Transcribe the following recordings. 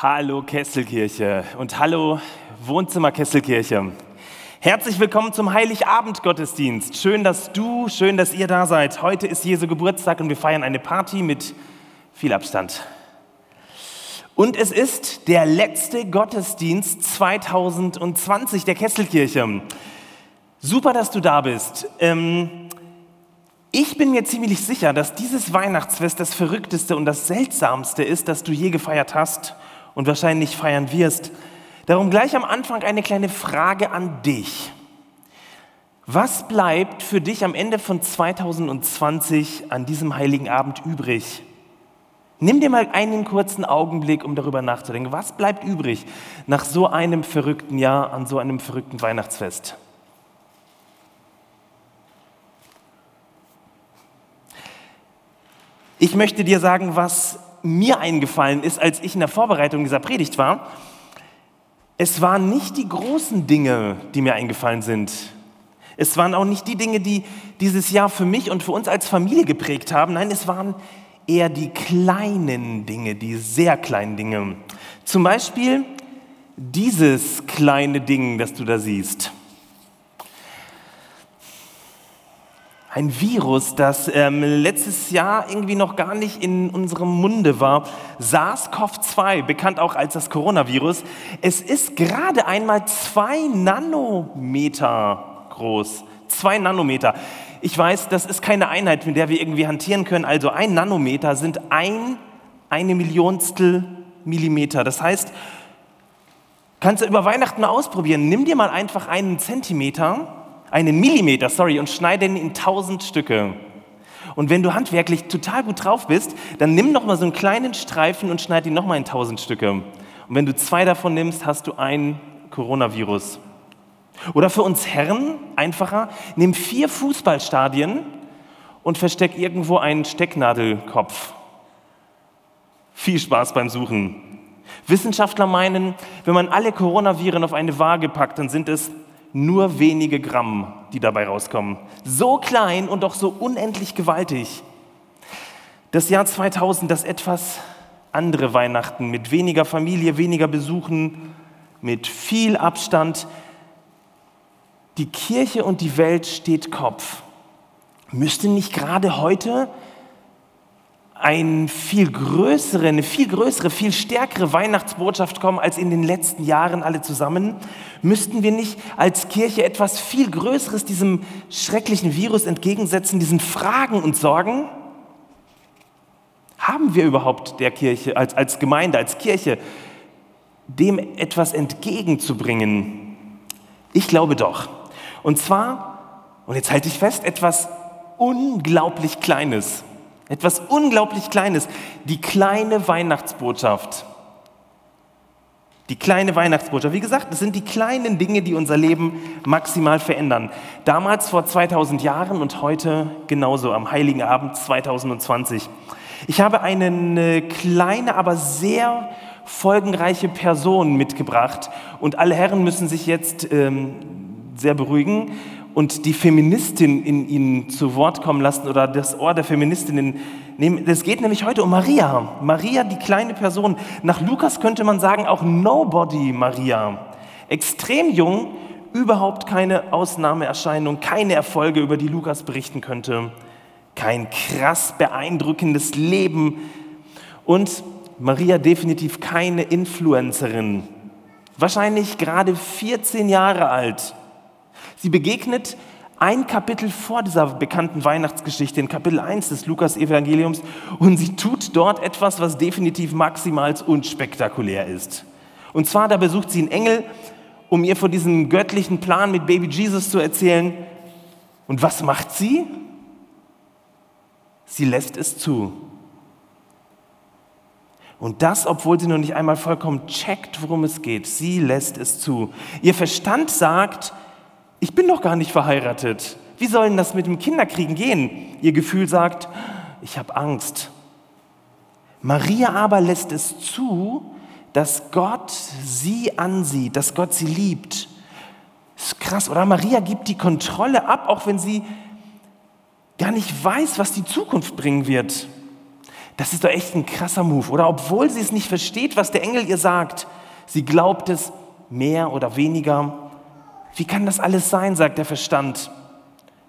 Hallo Kesselkirche und hallo Wohnzimmer Kesselkirche. Herzlich willkommen zum Heiligabend-Gottesdienst. Schön, dass du, schön, dass ihr da seid. Heute ist Jesu Geburtstag und wir feiern eine Party mit viel Abstand. Und es ist der letzte Gottesdienst 2020 der Kesselkirche. Super, dass du da bist. Ähm, ich bin mir ziemlich sicher, dass dieses Weihnachtsfest das verrückteste und das seltsamste ist, das du je gefeiert hast und wahrscheinlich feiern wirst. Darum gleich am Anfang eine kleine Frage an dich. Was bleibt für dich am Ende von 2020 an diesem heiligen Abend übrig? Nimm dir mal einen kurzen Augenblick, um darüber nachzudenken. Was bleibt übrig nach so einem verrückten Jahr, an so einem verrückten Weihnachtsfest? Ich möchte dir sagen, was mir eingefallen ist, als ich in der Vorbereitung dieser Predigt war, es waren nicht die großen Dinge, die mir eingefallen sind. Es waren auch nicht die Dinge, die dieses Jahr für mich und für uns als Familie geprägt haben. Nein, es waren eher die kleinen Dinge, die sehr kleinen Dinge. Zum Beispiel dieses kleine Ding, das du da siehst. Ein Virus, das ähm, letztes Jahr irgendwie noch gar nicht in unserem Munde war. SARS-CoV-2, bekannt auch als das Coronavirus. Es ist gerade einmal zwei Nanometer groß. Zwei Nanometer. Ich weiß, das ist keine Einheit, mit der wir irgendwie hantieren können. Also ein Nanometer sind ein, eine Millionstel Millimeter. Das heißt, kannst du über Weihnachten mal ausprobieren. Nimm dir mal einfach einen Zentimeter einen Millimeter, sorry, und schneide ihn in tausend Stücke. Und wenn du handwerklich total gut drauf bist, dann nimm noch mal so einen kleinen Streifen und schneide ihn noch mal in tausend Stücke. Und wenn du zwei davon nimmst, hast du ein Coronavirus. Oder für uns Herren einfacher, nimm vier Fußballstadien und versteck irgendwo einen Stecknadelkopf. Viel Spaß beim Suchen. Wissenschaftler meinen, wenn man alle Coronaviren auf eine Waage packt, dann sind es nur wenige Gramm, die dabei rauskommen. So klein und doch so unendlich gewaltig. Das Jahr 2000, das etwas andere Weihnachten mit weniger Familie, weniger Besuchen, mit viel Abstand. Die Kirche und die Welt steht Kopf. Müsste nicht gerade heute ein viel größere, eine viel größere, viel stärkere Weihnachtsbotschaft kommen als in den letzten Jahren alle zusammen? Müssten wir nicht als Kirche etwas viel Größeres diesem schrecklichen Virus entgegensetzen, diesen Fragen und Sorgen? Haben wir überhaupt der Kirche, als, als Gemeinde, als Kirche, dem etwas entgegenzubringen? Ich glaube doch. Und zwar, und jetzt halte ich fest, etwas unglaublich Kleines. Etwas unglaublich Kleines. Die kleine Weihnachtsbotschaft. Die kleine Weihnachtsbotschaft. Wie gesagt, es sind die kleinen Dinge, die unser Leben maximal verändern. Damals vor 2000 Jahren und heute genauso am Heiligen Abend 2020. Ich habe eine kleine, aber sehr folgenreiche Person mitgebracht und alle Herren müssen sich jetzt ähm, sehr beruhigen und die Feministin in ihnen zu Wort kommen lassen oder das Ohr der Feministinnen nehmen. Es geht nämlich heute um Maria. Maria, die kleine Person. Nach Lukas könnte man sagen auch Nobody Maria. Extrem jung, überhaupt keine Ausnahmeerscheinung, keine Erfolge, über die Lukas berichten könnte. Kein krass beeindruckendes Leben. Und Maria definitiv keine Influencerin. Wahrscheinlich gerade 14 Jahre alt Sie begegnet ein Kapitel vor dieser bekannten Weihnachtsgeschichte, in Kapitel 1 des Lukas-Evangeliums, und sie tut dort etwas, was definitiv maximal unspektakulär ist. Und zwar, da besucht sie einen Engel, um ihr von diesem göttlichen Plan mit Baby Jesus zu erzählen. Und was macht sie? Sie lässt es zu. Und das, obwohl sie noch nicht einmal vollkommen checkt, worum es geht. Sie lässt es zu. Ihr Verstand sagt, ich bin doch gar nicht verheiratet. Wie soll denn das mit dem Kinderkriegen gehen? Ihr Gefühl sagt, ich habe Angst. Maria aber lässt es zu, dass Gott sie ansieht, dass Gott sie liebt. Ist krass, oder? Maria gibt die Kontrolle ab, auch wenn sie gar nicht weiß, was die Zukunft bringen wird. Das ist doch echt ein krasser Move. Oder obwohl sie es nicht versteht, was der Engel ihr sagt, sie glaubt es mehr oder weniger. Wie kann das alles sein, sagt der Verstand.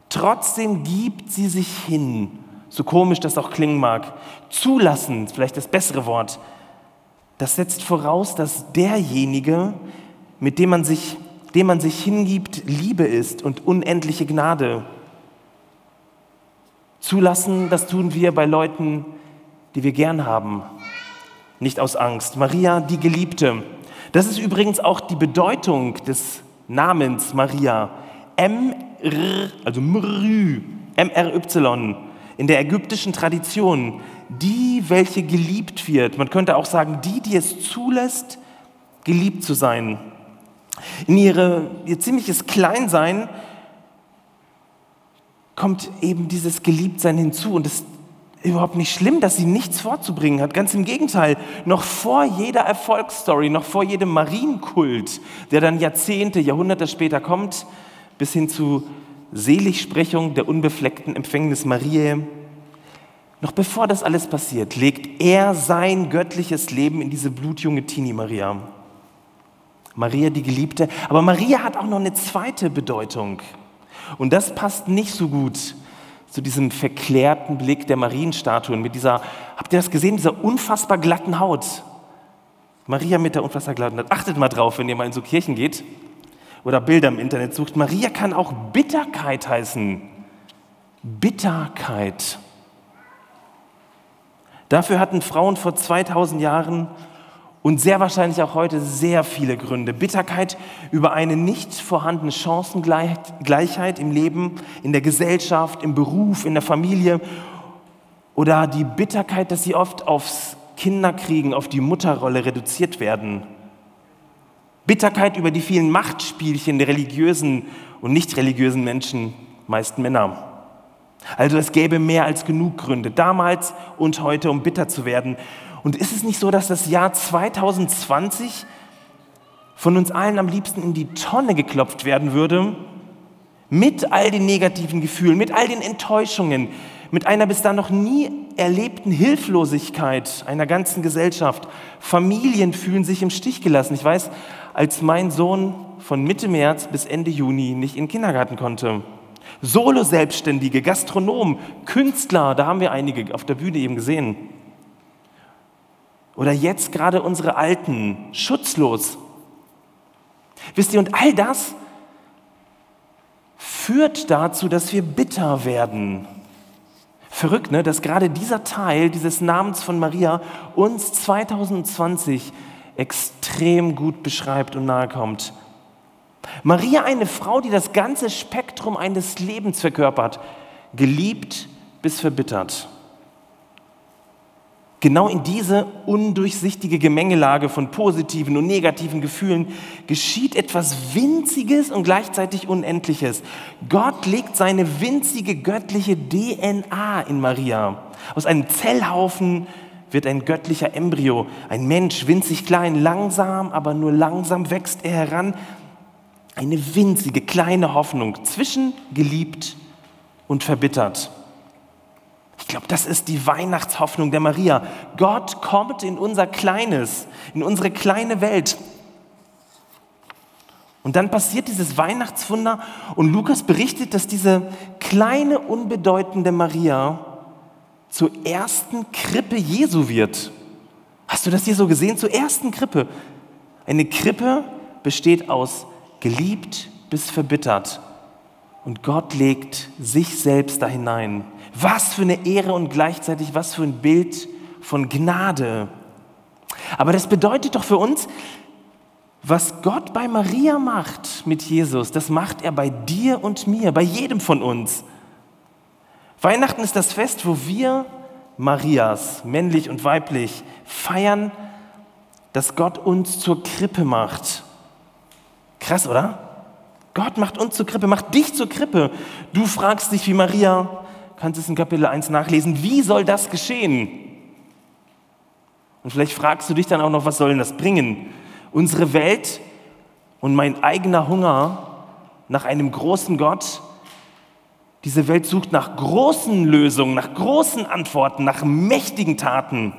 Trotzdem gibt sie sich hin, so komisch das auch klingen mag. Zulassen, vielleicht das bessere Wort. Das setzt voraus, dass derjenige, mit dem man sich, dem man sich hingibt, Liebe ist und unendliche Gnade. Zulassen, das tun wir bei Leuten, die wir gern haben, nicht aus Angst. Maria, die Geliebte. Das ist übrigens auch die Bedeutung des Namens Maria. M-R, also Mrü, M-R-Y, in der ägyptischen Tradition, die, welche geliebt wird. Man könnte auch sagen, die, die es zulässt, geliebt zu sein. In ihre, ihr ziemliches Kleinsein kommt eben dieses Geliebtsein hinzu und es überhaupt nicht schlimm, dass sie nichts vorzubringen hat. Ganz im Gegenteil, noch vor jeder Erfolgsstory, noch vor jedem Marienkult, der dann Jahrzehnte, Jahrhunderte später kommt, bis hin zu Seligsprechung der unbefleckten Empfängnis Mariä, noch bevor das alles passiert, legt er sein göttliches Leben in diese blutjunge Tini Maria. Maria die Geliebte. Aber Maria hat auch noch eine zweite Bedeutung. Und das passt nicht so gut zu diesem verklärten Blick der Marienstatuen mit dieser, habt ihr das gesehen, dieser unfassbar glatten Haut? Maria mit der unfassbar glatten Haut. Achtet mal drauf, wenn ihr mal in so Kirchen geht oder Bilder im Internet sucht. Maria kann auch Bitterkeit heißen. Bitterkeit. Dafür hatten Frauen vor 2000 Jahren und sehr wahrscheinlich auch heute sehr viele Gründe. Bitterkeit über eine nicht vorhandene Chancengleichheit im Leben, in der Gesellschaft, im Beruf, in der Familie oder die Bitterkeit, dass sie oft aufs Kinderkriegen, auf die Mutterrolle reduziert werden. Bitterkeit über die vielen Machtspielchen der religiösen und nicht religiösen Menschen, meist Männer. Also es gäbe mehr als genug Gründe, damals und heute, um bitter zu werden. Und ist es nicht so, dass das Jahr 2020 von uns allen am liebsten in die Tonne geklopft werden würde? Mit all den negativen Gefühlen, mit all den Enttäuschungen, mit einer bis dann noch nie erlebten Hilflosigkeit einer ganzen Gesellschaft. Familien fühlen sich im Stich gelassen. Ich weiß, als mein Sohn von Mitte März bis Ende Juni nicht in den Kindergarten konnte. Solo-Selbstständige, Gastronomen, Künstler, da haben wir einige auf der Bühne eben gesehen. Oder jetzt gerade unsere Alten, schutzlos. Wisst ihr, und all das führt dazu, dass wir bitter werden. Verrückt, ne? dass gerade dieser Teil dieses Namens von Maria uns 2020 extrem gut beschreibt und nahe kommt. Maria, eine Frau, die das ganze Spektrum eines Lebens verkörpert, geliebt bis verbittert. Genau in diese undurchsichtige Gemengelage von positiven und negativen Gefühlen geschieht etwas Winziges und gleichzeitig Unendliches. Gott legt seine winzige göttliche DNA in Maria. Aus einem Zellhaufen wird ein göttlicher Embryo, ein Mensch, winzig klein, langsam, aber nur langsam wächst er heran. Eine winzige kleine Hoffnung zwischen geliebt und verbittert. Ich glaube, das ist die Weihnachtshoffnung der Maria. Gott kommt in unser kleines, in unsere kleine Welt. Und dann passiert dieses Weihnachtswunder und Lukas berichtet, dass diese kleine, unbedeutende Maria zur ersten Krippe Jesu wird. Hast du das hier so gesehen? Zur ersten Krippe. Eine Krippe besteht aus geliebt bis verbittert. Und Gott legt sich selbst da hinein. Was für eine Ehre und gleichzeitig was für ein Bild von Gnade. Aber das bedeutet doch für uns, was Gott bei Maria macht mit Jesus, das macht er bei dir und mir, bei jedem von uns. Weihnachten ist das Fest, wo wir Marias, männlich und weiblich, feiern, dass Gott uns zur Krippe macht. Krass, oder? Gott macht uns zur Krippe, macht dich zur Krippe. Du fragst dich wie Maria, kannst es in Kapitel 1 nachlesen, wie soll das geschehen? Und vielleicht fragst du dich dann auch noch, was soll denn das bringen? Unsere Welt und mein eigener Hunger nach einem großen Gott, Diese Welt sucht nach großen Lösungen, nach großen Antworten, nach mächtigen Taten.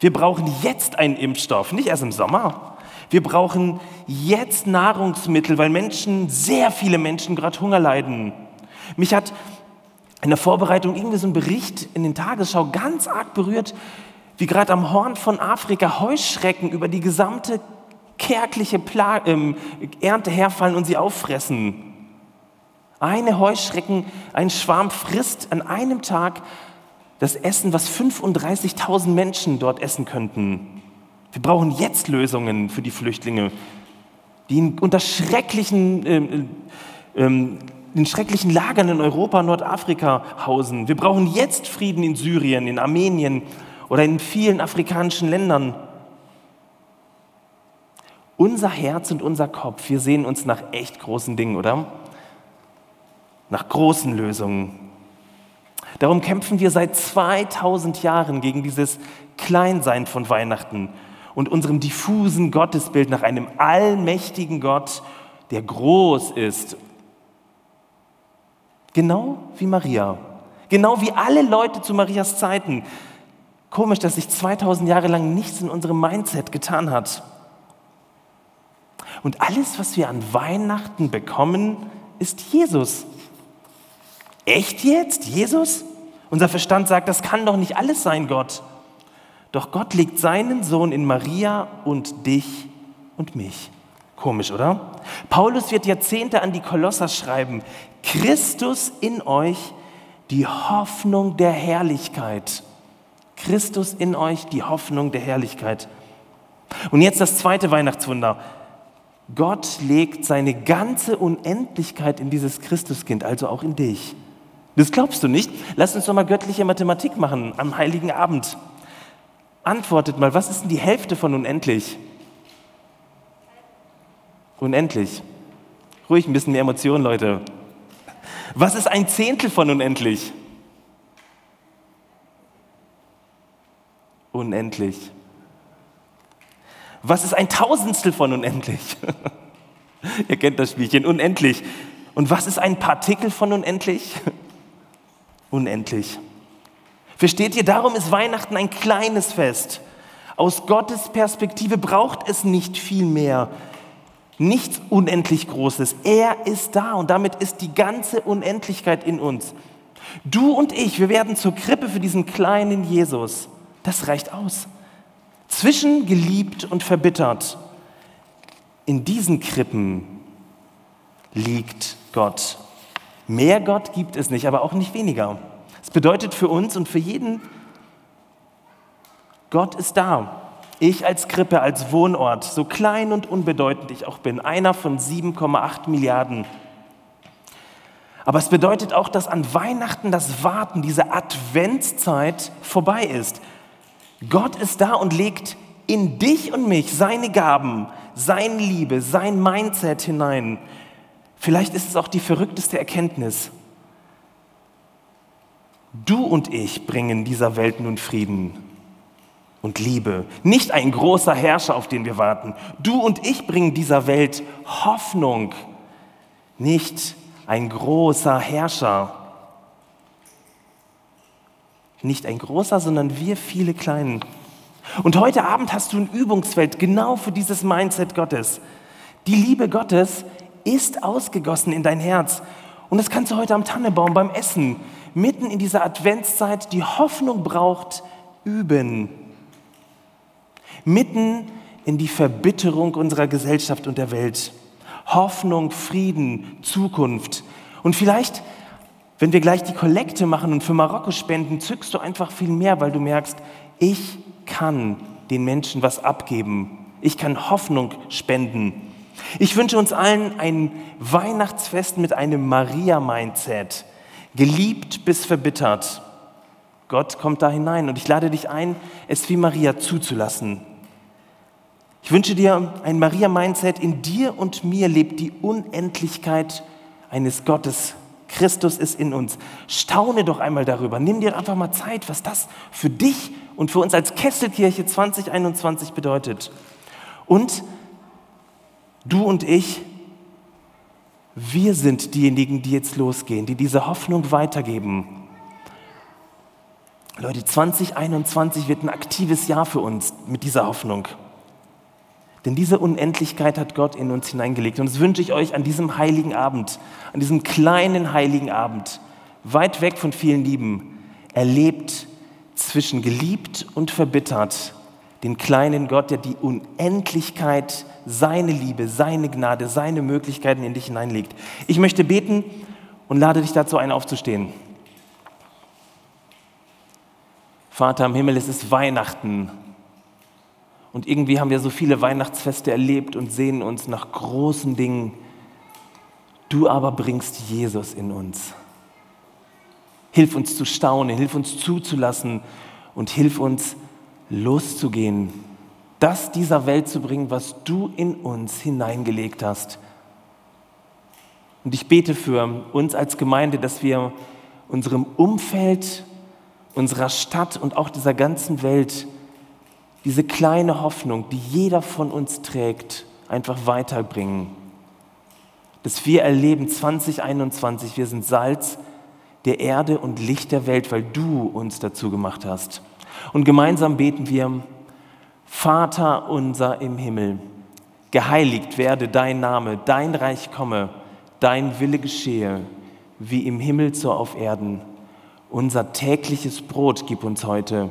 Wir brauchen jetzt einen Impfstoff, nicht erst im Sommer. Wir brauchen jetzt Nahrungsmittel, weil Menschen, sehr viele Menschen gerade Hunger leiden. Mich hat in der Vorbereitung irgendwie so ein Bericht in den Tagesschau ganz arg berührt, wie gerade am Horn von Afrika Heuschrecken über die gesamte kärgliche Pla ähm, Ernte herfallen und sie auffressen. Eine Heuschrecken, ein Schwarm frisst an einem Tag das Essen, was 35.000 Menschen dort essen könnten. Wir brauchen jetzt Lösungen für die Flüchtlinge, die unter schrecklichen, ähm, ähm, in schrecklichen Lagern in Europa, Nordafrika hausen. Wir brauchen jetzt Frieden in Syrien, in Armenien oder in vielen afrikanischen Ländern. Unser Herz und unser Kopf, wir sehen uns nach echt großen Dingen, oder? Nach großen Lösungen. Darum kämpfen wir seit 2000 Jahren gegen dieses Kleinsein von Weihnachten und unserem diffusen Gottesbild nach einem allmächtigen Gott, der groß ist. Genau wie Maria. Genau wie alle Leute zu Marias Zeiten. Komisch, dass sich 2000 Jahre lang nichts in unserem Mindset getan hat. Und alles, was wir an Weihnachten bekommen, ist Jesus. Echt jetzt? Jesus? Unser Verstand sagt, das kann doch nicht alles sein, Gott. Doch Gott legt seinen Sohn in Maria und dich und mich. Komisch, oder? Paulus wird Jahrzehnte an die Kolosser schreiben, Christus in euch, die Hoffnung der Herrlichkeit. Christus in euch, die Hoffnung der Herrlichkeit. Und jetzt das zweite Weihnachtswunder. Gott legt seine ganze Unendlichkeit in dieses Christuskind, also auch in dich. Das glaubst du nicht? Lass uns doch mal göttliche Mathematik machen am heiligen Abend. Antwortet mal, was ist denn die Hälfte von unendlich? Unendlich. Ruhig ein bisschen mehr Emotionen, Leute. Was ist ein Zehntel von unendlich? Unendlich. Was ist ein Tausendstel von unendlich? Ihr kennt das Spielchen, unendlich. Und was ist ein Partikel von unendlich? Unendlich. Versteht ihr, darum ist Weihnachten ein kleines Fest. Aus Gottes Perspektive braucht es nicht viel mehr, nichts unendlich Großes. Er ist da und damit ist die ganze Unendlichkeit in uns. Du und ich, wir werden zur Krippe für diesen kleinen Jesus. Das reicht aus. Zwischen geliebt und verbittert, in diesen Krippen liegt Gott. Mehr Gott gibt es nicht, aber auch nicht weniger. Es bedeutet für uns und für jeden, Gott ist da. Ich als Krippe, als Wohnort, so klein und unbedeutend ich auch bin, einer von 7,8 Milliarden. Aber es bedeutet auch, dass an Weihnachten das Warten, diese Adventszeit vorbei ist. Gott ist da und legt in dich und mich seine Gaben, seine Liebe, sein Mindset hinein. Vielleicht ist es auch die verrückteste Erkenntnis. Du und ich bringen dieser Welt nun Frieden und Liebe. Nicht ein großer Herrscher, auf den wir warten. Du und ich bringen dieser Welt Hoffnung. Nicht ein großer Herrscher. Nicht ein großer, sondern wir viele Kleinen. Und heute Abend hast du ein Übungsfeld genau für dieses Mindset Gottes. Die Liebe Gottes ist ausgegossen in dein Herz. Und das kannst du heute am Tannebaum beim Essen mitten in dieser Adventszeit, die Hoffnung braucht, üben. Mitten in die Verbitterung unserer Gesellschaft und der Welt. Hoffnung, Frieden, Zukunft. Und vielleicht, wenn wir gleich die Kollekte machen und für Marokko spenden, zückst du einfach viel mehr, weil du merkst, ich kann den Menschen was abgeben. Ich kann Hoffnung spenden. Ich wünsche uns allen ein Weihnachtsfest mit einem Maria-Mindset geliebt bis verbittert. Gott kommt da hinein und ich lade dich ein, es wie Maria zuzulassen. Ich wünsche dir ein Maria-Mindset. In dir und mir lebt die Unendlichkeit eines Gottes. Christus ist in uns. Staune doch einmal darüber. Nimm dir einfach mal Zeit, was das für dich und für uns als Kesselkirche 2021 bedeutet. Und du und ich, Wir sind diejenigen, die jetzt losgehen, die diese Hoffnung weitergeben. Leute, 2021 wird ein aktives Jahr für uns mit dieser Hoffnung. Denn diese Unendlichkeit hat Gott in uns hineingelegt. Und das wünsche ich euch an diesem heiligen Abend, an diesem kleinen heiligen Abend, weit weg von vielen Lieben, erlebt zwischen geliebt und verbittert den kleinen Gott, der die Unendlichkeit, seine Liebe, seine Gnade, seine Möglichkeiten in dich hineinlegt. Ich möchte beten und lade dich dazu ein, aufzustehen. Vater im Himmel, es ist Weihnachten. Und irgendwie haben wir so viele Weihnachtsfeste erlebt und sehen uns nach großen Dingen. Du aber bringst Jesus in uns. Hilf uns zu staunen, hilf uns zuzulassen und hilf uns loszugehen, das dieser Welt zu bringen, was du in uns hineingelegt hast. Und ich bete für uns als Gemeinde, dass wir unserem Umfeld, unserer Stadt und auch dieser ganzen Welt diese kleine Hoffnung, die jeder von uns trägt, einfach weiterbringen. Dass wir erleben 2021, wir sind Salz der Erde und Licht der Welt, weil du uns dazu gemacht hast. Und gemeinsam beten wir, Vater unser im Himmel, geheiligt werde dein Name, dein Reich komme, dein Wille geschehe, wie im Himmel so auf Erden. Unser tägliches Brot gib uns heute